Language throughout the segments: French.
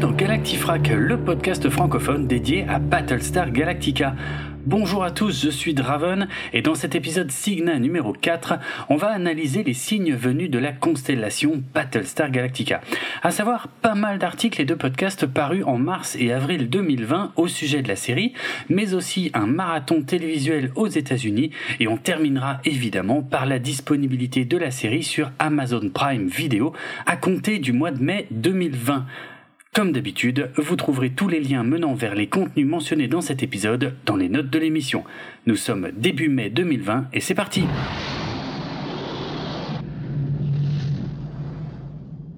dans Galactifrac, le podcast francophone dédié à Battlestar Galactica. Bonjour à tous, je suis Draven et dans cet épisode Signa numéro 4, on va analyser les signes venus de la constellation Battlestar Galactica. À savoir pas mal d'articles et de podcasts parus en mars et avril 2020 au sujet de la série, mais aussi un marathon télévisuel aux États-Unis et on terminera évidemment par la disponibilité de la série sur Amazon Prime Video à compter du mois de mai 2020. Comme d'habitude, vous trouverez tous les liens menant vers les contenus mentionnés dans cet épisode dans les notes de l'émission. Nous sommes début mai 2020 et c'est parti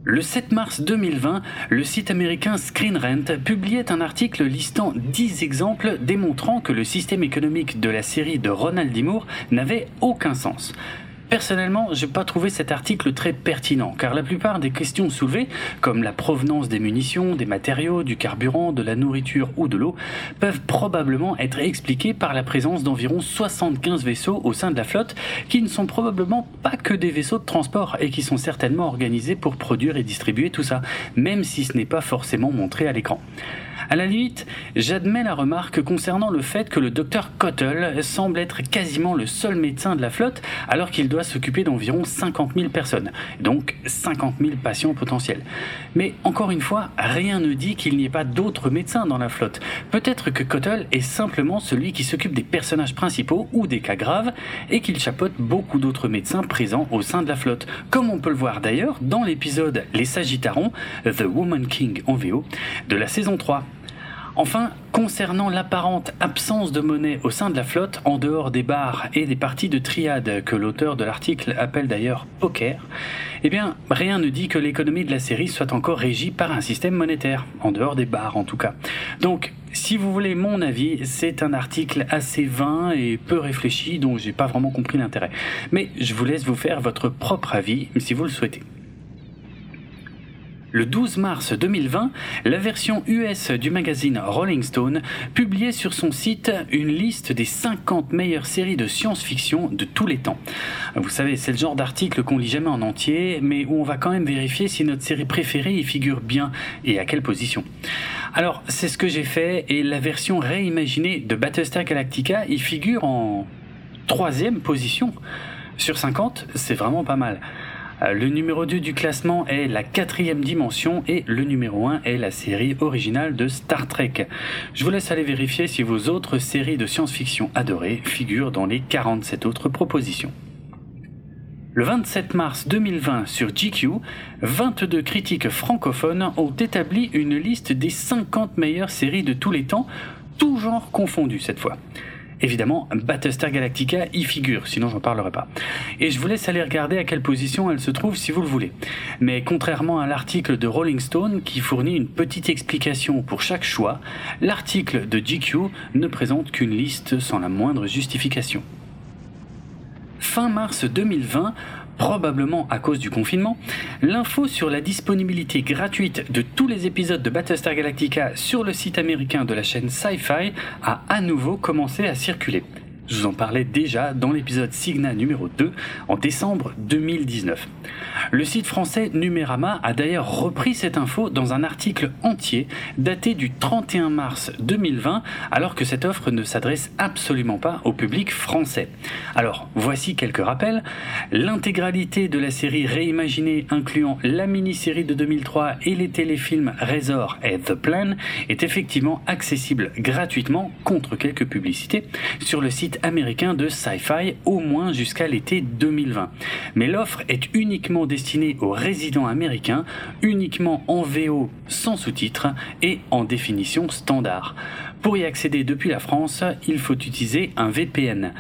Le 7 mars 2020, le site américain Screen Rant publiait un article listant 10 exemples démontrant que le système économique de la série de Ronald D. N'avait aucun sens. Personnellement, j'ai pas trouvé cet article très pertinent, car la plupart des questions soulevées, comme la provenance des munitions, des matériaux, du carburant, de la nourriture ou de l'eau, peuvent probablement être expliquées par la présence d'environ 75 vaisseaux au sein de la flotte, qui ne sont probablement pas que des vaisseaux de transport et qui sont certainement organisés pour produire et distribuer tout ça, même si ce n'est pas forcément montré à l'écran. À la limite, j'admets la remarque concernant le fait que le docteur Cottle semble être quasiment le seul médecin de la flotte alors qu'il doit s'occuper d'environ 50 000 personnes, donc 50 000 patients potentiels. Mais encore une fois, rien ne dit qu'il n'y ait pas d'autres médecins dans la flotte. Peut-être que Cottle est simplement celui qui s'occupe des personnages principaux ou des cas graves et qu'il chapeaute beaucoup d'autres médecins présents au sein de la flotte, comme on peut le voir d'ailleurs dans l'épisode Les Sagittarons, The Woman King en VO, de la saison 3. Enfin, concernant l'apparente absence de monnaie au sein de la flotte, en dehors des bars et des parties de triade que l'auteur de l'article appelle d'ailleurs poker, eh bien, rien ne dit que l'économie de la série soit encore régie par un système monétaire, en dehors des bars en tout cas. Donc, si vous voulez mon avis, c'est un article assez vain et peu réfléchi dont j'ai pas vraiment compris l'intérêt. Mais je vous laisse vous faire votre propre avis si vous le souhaitez. Le 12 mars 2020, la version US du magazine Rolling Stone publiait sur son site une liste des 50 meilleures séries de science-fiction de tous les temps. Vous savez, c'est le genre d'article qu'on lit jamais en entier, mais où on va quand même vérifier si notre série préférée y figure bien et à quelle position. Alors, c'est ce que j'ai fait et la version réimaginée de Battlestar Galactica y figure en troisième position. Sur 50, c'est vraiment pas mal. Euh, le numéro 2 du classement est la quatrième dimension et le numéro 1 est la série originale de Star Trek. Je vous laisse aller vérifier si vos autres séries de science-fiction adorées figurent dans les 47 autres propositions. Le 27 mars 2020 sur GQ, 22 critiques francophones ont établi une liste des 50 meilleures séries de tous les temps, tout genre confondu cette fois. Évidemment, Battlestar Galactica y figure, sinon j'en parlerai pas. Et je vous laisse aller regarder à quelle position elle se trouve si vous le voulez. Mais contrairement à l'article de Rolling Stone qui fournit une petite explication pour chaque choix, l'article de GQ ne présente qu'une liste sans la moindre justification. Fin mars 2020, probablement à cause du confinement, l'info sur la disponibilité gratuite de tous les épisodes de Battlestar Galactica sur le site américain de la chaîne Sci-Fi a à nouveau commencé à circuler. Je vous en parlais déjà dans l'épisode Signa numéro 2 en décembre 2019. Le site français Numérama a d'ailleurs repris cette info dans un article entier daté du 31 mars 2020 alors que cette offre ne s'adresse absolument pas au public français. Alors voici quelques rappels. L'intégralité de la série réimaginée incluant la mini-série de 2003 et les téléfilms Razor et The Plan est effectivement accessible gratuitement contre quelques publicités sur le site américain de Sci-Fi au moins jusqu'à l'été 2020. Mais l'offre est uniquement destinée aux résidents américains, uniquement en VO sans sous-titres et en définition standard. Pour y accéder depuis la France, il faut utiliser un VPN.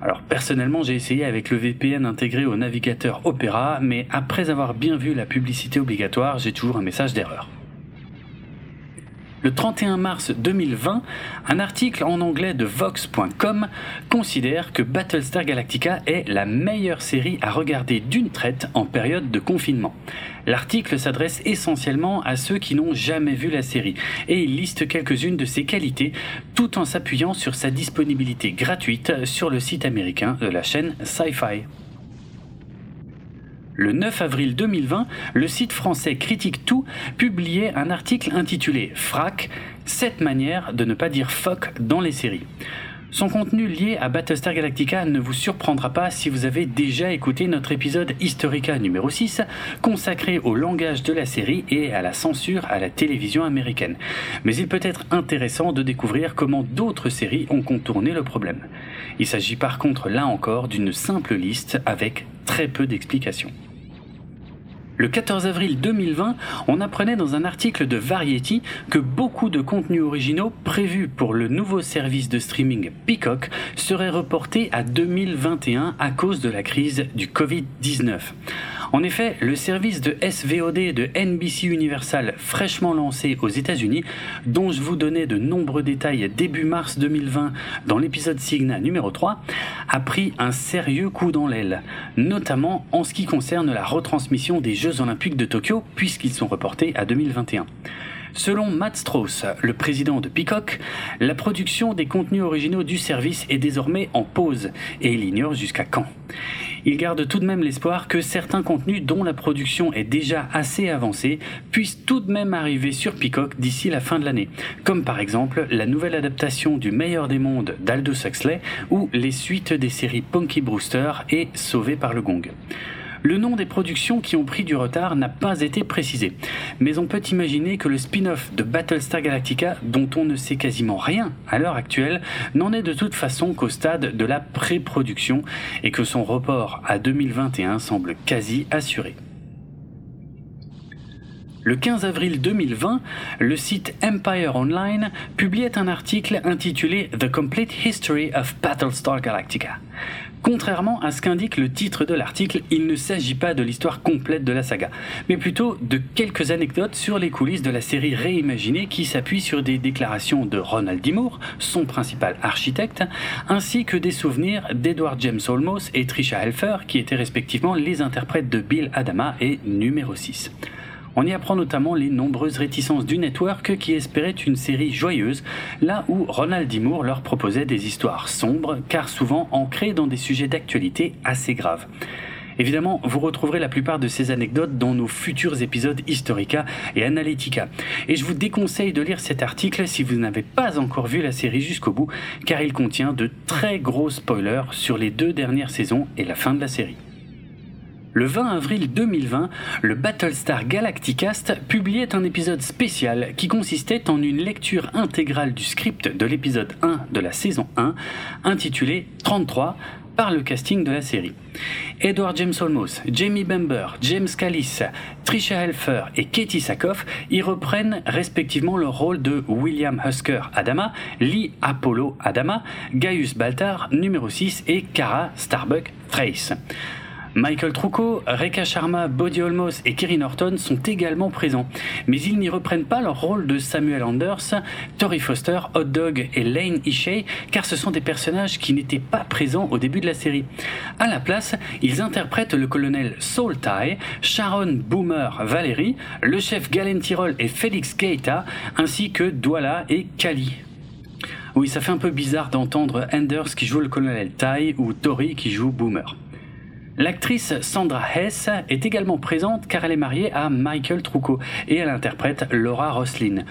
Alors personnellement j'ai essayé avec le VPN intégré au navigateur Opera, mais après avoir bien vu la publicité obligatoire, j'ai toujours un message d'erreur. Le 31 mars 2020, un article en anglais de Vox.com considère que Battlestar Galactica est la meilleure série à regarder d'une traite en période de confinement. L'article s'adresse essentiellement à ceux qui n'ont jamais vu la série et il liste quelques-unes de ses qualités tout en s'appuyant sur sa disponibilité gratuite sur le site américain de la chaîne Sci-Fi. Le 9 avril 2020, le site français Critique Tout publiait un article intitulé Frac, 7 manières de ne pas dire fuck dans les séries. Son contenu lié à Battlestar Galactica ne vous surprendra pas si vous avez déjà écouté notre épisode Historica numéro 6 consacré au langage de la série et à la censure à la télévision américaine. Mais il peut être intéressant de découvrir comment d'autres séries ont contourné le problème. Il s'agit par contre là encore d'une simple liste avec très peu d'explications. Le 14 avril 2020, on apprenait dans un article de Variety que beaucoup de contenus originaux prévus pour le nouveau service de streaming Peacock seraient reportés à 2021 à cause de la crise du Covid-19. En effet, le service de SVOD de NBC Universal fraîchement lancé aux États-Unis, dont je vous donnais de nombreux détails début mars 2020 dans l'épisode Signa numéro 3, a pris un sérieux coup dans l'aile, notamment en ce qui concerne la retransmission des Jeux Olympiques de Tokyo puisqu'ils sont reportés à 2021. Selon Matt Strauss, le président de Peacock, la production des contenus originaux du service est désormais en pause et il ignore jusqu'à quand. Il garde tout de même l'espoir que certains contenus dont la production est déjà assez avancée puissent tout de même arriver sur Peacock d'ici la fin de l'année, comme par exemple la nouvelle adaptation du meilleur des mondes d'Aldous Huxley ou les suites des séries Punky Brewster et Sauvé par le Gong. Le nom des productions qui ont pris du retard n'a pas été précisé, mais on peut imaginer que le spin-off de Battlestar Galactica, dont on ne sait quasiment rien à l'heure actuelle, n'en est de toute façon qu'au stade de la pré-production et que son report à 2021 semble quasi assuré. Le 15 avril 2020, le site Empire Online publiait un article intitulé The Complete History of Battlestar Galactica. Contrairement à ce qu'indique le titre de l'article, il ne s'agit pas de l'histoire complète de la saga, mais plutôt de quelques anecdotes sur les coulisses de la série réimaginée qui s'appuie sur des déclarations de Ronald D. Moore, son principal architecte, ainsi que des souvenirs d'Edward James Olmos et Trisha Helfer, qui étaient respectivement les interprètes de Bill Adama et numéro 6. On y apprend notamment les nombreuses réticences du network qui espérait une série joyeuse, là où Ronald D. Moore leur proposait des histoires sombres, car souvent ancrées dans des sujets d'actualité assez graves. Évidemment, vous retrouverez la plupart de ces anecdotes dans nos futurs épisodes Historica et Analytica. Et je vous déconseille de lire cet article si vous n'avez pas encore vu la série jusqu'au bout, car il contient de très gros spoilers sur les deux dernières saisons et la fin de la série. Le 20 avril 2020, le Battlestar Galacticast publiait un épisode spécial qui consistait en une lecture intégrale du script de l'épisode 1 de la saison 1, intitulé 33 par le casting de la série. Edward James Olmos, Jamie Bamber, James Callis, Trisha Helfer et Katie Sackhoff y reprennent respectivement le rôle de William Husker Adama, Lee Apollo Adama, Gaius Baltar numéro 6 et Kara Starbuck Trace. Michael Trucco, Rekha Sharma, Bodhi Olmos et Kerry Norton sont également présents, mais ils n'y reprennent pas leur rôle de Samuel Anders, Tori Foster, Hot Dog et Lane Ishey, car ce sont des personnages qui n'étaient pas présents au début de la série. À la place, ils interprètent le colonel Saul Tai, Sharon Boomer Valérie, le chef Galen Tyrol et Félix Keita, ainsi que Douala et Kali. Oui, ça fait un peu bizarre d'entendre Anders qui joue le colonel Tai ou Tori qui joue Boomer. L'actrice Sandra Hess est également présente car elle est mariée à Michael Trucco et elle interprète Laura Roslin.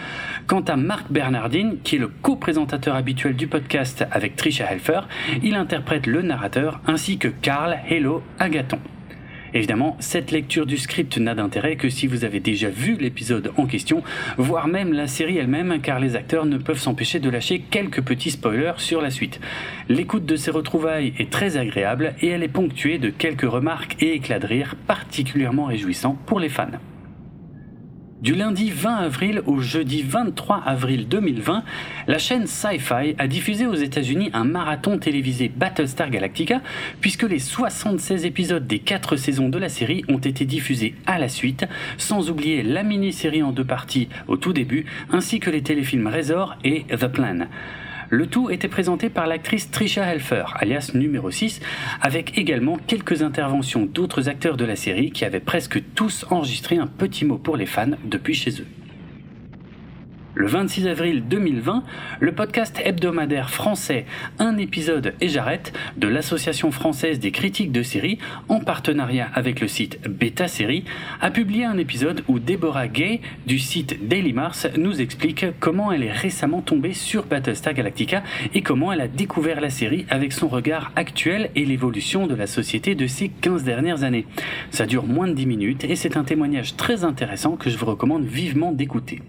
Quant à Marc Bernardine, qui est le co-présentateur habituel du podcast avec Trisha Helfer, il interprète le narrateur ainsi que Carl Hello Agaton. Évidemment, cette lecture du script n'a d'intérêt que si vous avez déjà vu l'épisode en question, voire même la série elle-même, car les acteurs ne peuvent s'empêcher de lâcher quelques petits spoilers sur la suite. L'écoute de ces retrouvailles est très agréable et elle est ponctuée de quelques remarques et éclats de rire particulièrement réjouissants pour les fans. Du lundi 20 avril au jeudi 23 avril 2020, la chaîne Sci-Fi a diffusé aux États-Unis un marathon télévisé Battlestar Galactica, puisque les 76 épisodes des 4 saisons de la série ont été diffusés à la suite, sans oublier la mini-série en deux parties au tout début, ainsi que les téléfilms Razor et The Plan. Le tout était présenté par l'actrice Trisha Helfer, alias numéro 6, avec également quelques interventions d'autres acteurs de la série qui avaient presque tous enregistré un petit mot pour les fans depuis chez eux. Le 26 avril 2020, le podcast hebdomadaire français Un épisode et j'arrête de l'Association française des critiques de séries, en partenariat avec le site Beta Série, a publié un épisode où Deborah Gay du site Daily Mars nous explique comment elle est récemment tombée sur Battlestar Galactica et comment elle a découvert la série avec son regard actuel et l'évolution de la société de ces 15 dernières années. Ça dure moins de 10 minutes et c'est un témoignage très intéressant que je vous recommande vivement d'écouter.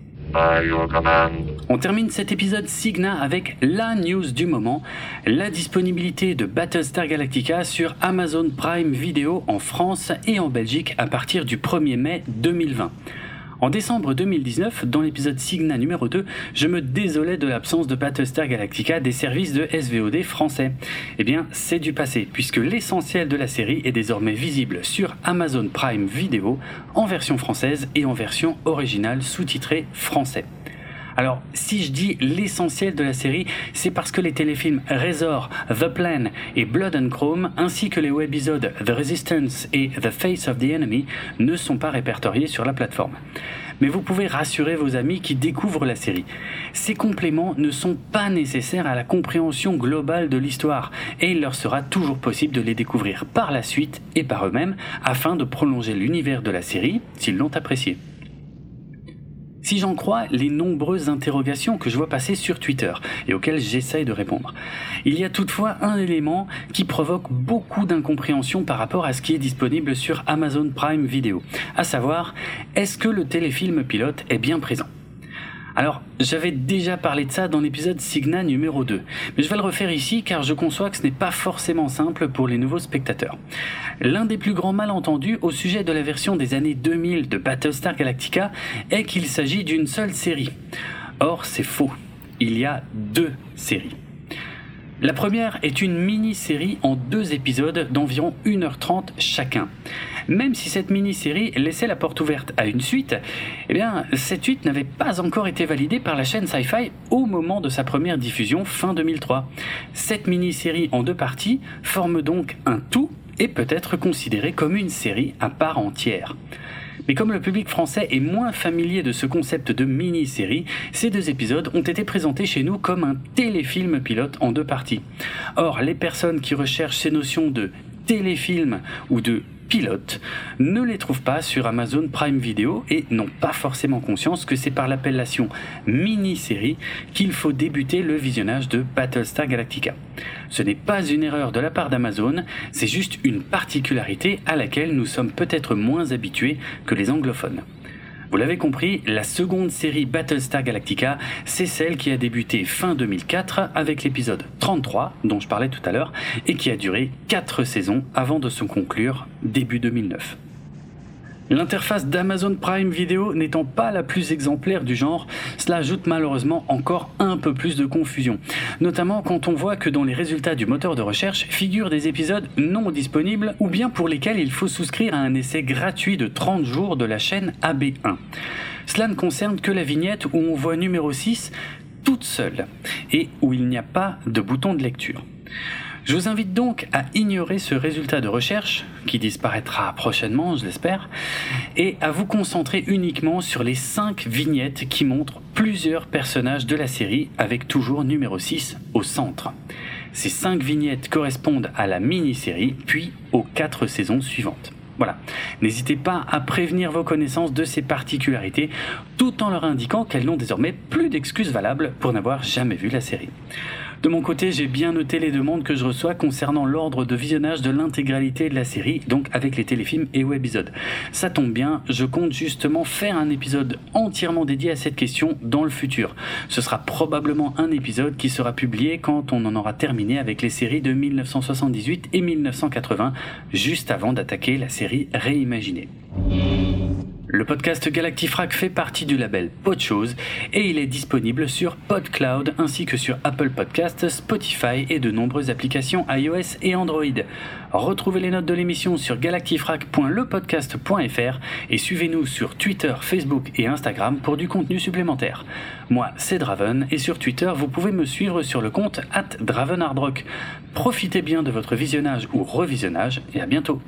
On termine cet épisode Signa avec la news du moment, la disponibilité de Battlestar Galactica sur Amazon Prime Video en France et en Belgique à partir du 1er mai 2020. En décembre 2019, dans l'épisode Signa numéro 2, je me désolais de l'absence de Battlestar Galactica des services de SVOD français. Eh bien, c'est du passé, puisque l'essentiel de la série est désormais visible sur Amazon Prime Video en version française et en version originale sous-titrée français. Alors, si je dis l'essentiel de la série, c'est parce que les téléfilms Razor, The Plan et Blood and Chrome, ainsi que les webisodes The Resistance et The Face of the Enemy, ne sont pas répertoriés sur la plateforme. Mais vous pouvez rassurer vos amis qui découvrent la série. Ces compléments ne sont pas nécessaires à la compréhension globale de l'histoire, et il leur sera toujours possible de les découvrir par la suite et par eux-mêmes, afin de prolonger l'univers de la série s'ils l'ont apprécié. Si j'en crois les nombreuses interrogations que je vois passer sur Twitter et auxquelles j'essaye de répondre, il y a toutefois un élément qui provoque beaucoup d'incompréhension par rapport à ce qui est disponible sur Amazon Prime Video, à savoir est-ce que le téléfilm pilote est bien présent? Alors, j'avais déjà parlé de ça dans l'épisode Signa numéro 2, mais je vais le refaire ici car je conçois que ce n'est pas forcément simple pour les nouveaux spectateurs. L'un des plus grands malentendus au sujet de la version des années 2000 de Battlestar Galactica est qu'il s'agit d'une seule série. Or, c'est faux. Il y a deux séries. La première est une mini-série en deux épisodes d'environ 1h30 chacun. Même si cette mini-série laissait la porte ouverte à une suite, eh cette suite n'avait pas encore été validée par la chaîne Sci-Fi au moment de sa première diffusion fin 2003. Cette mini-série en deux parties forme donc un tout et peut être considérée comme une série à part entière. Mais comme le public français est moins familier de ce concept de mini-série, ces deux épisodes ont été présentés chez nous comme un téléfilm pilote en deux parties. Or, les personnes qui recherchent ces notions de téléfilm ou de pilote ne les trouvent pas sur Amazon Prime Video et n'ont pas forcément conscience que c'est par l'appellation mini-série qu'il faut débuter le visionnage de Battlestar Galactica. Ce n'est pas une erreur de la part d'Amazon, c'est juste une particularité à laquelle nous sommes peut-être moins habitués que les anglophones. Vous l'avez compris, la seconde série Battlestar Galactica, c'est celle qui a débuté fin 2004 avec l'épisode 33 dont je parlais tout à l'heure et qui a duré 4 saisons avant de se conclure début 2009. L'interface d'Amazon Prime Video n'étant pas la plus exemplaire du genre, cela ajoute malheureusement encore un peu plus de confusion. Notamment quand on voit que dans les résultats du moteur de recherche figurent des épisodes non disponibles ou bien pour lesquels il faut souscrire à un essai gratuit de 30 jours de la chaîne AB1. Cela ne concerne que la vignette où on voit numéro 6 toute seule et où il n'y a pas de bouton de lecture. Je vous invite donc à ignorer ce résultat de recherche, qui disparaîtra prochainement, je l'espère, et à vous concentrer uniquement sur les 5 vignettes qui montrent plusieurs personnages de la série, avec toujours numéro 6 au centre. Ces 5 vignettes correspondent à la mini-série, puis aux 4 saisons suivantes. Voilà. N'hésitez pas à prévenir vos connaissances de ces particularités, tout en leur indiquant qu'elles n'ont désormais plus d'excuses valables pour n'avoir jamais vu la série. De mon côté, j'ai bien noté les demandes que je reçois concernant l'ordre de visionnage de l'intégralité de la série, donc avec les téléfilms et webisodes. Ça tombe bien, je compte justement faire un épisode entièrement dédié à cette question dans le futur. Ce sera probablement un épisode qui sera publié quand on en aura terminé avec les séries de 1978 et 1980, juste avant d'attaquer la série réimaginée. Le podcast Galactifrac fait partie du label Podchose et il est disponible sur PodCloud ainsi que sur Apple Podcasts, Spotify et de nombreuses applications iOS et Android. Retrouvez les notes de l'émission sur galactifrac.lepodcast.fr et suivez-nous sur Twitter, Facebook et Instagram pour du contenu supplémentaire. Moi, c'est Draven et sur Twitter, vous pouvez me suivre sur le compte at. Profitez bien de votre visionnage ou revisionnage et à bientôt.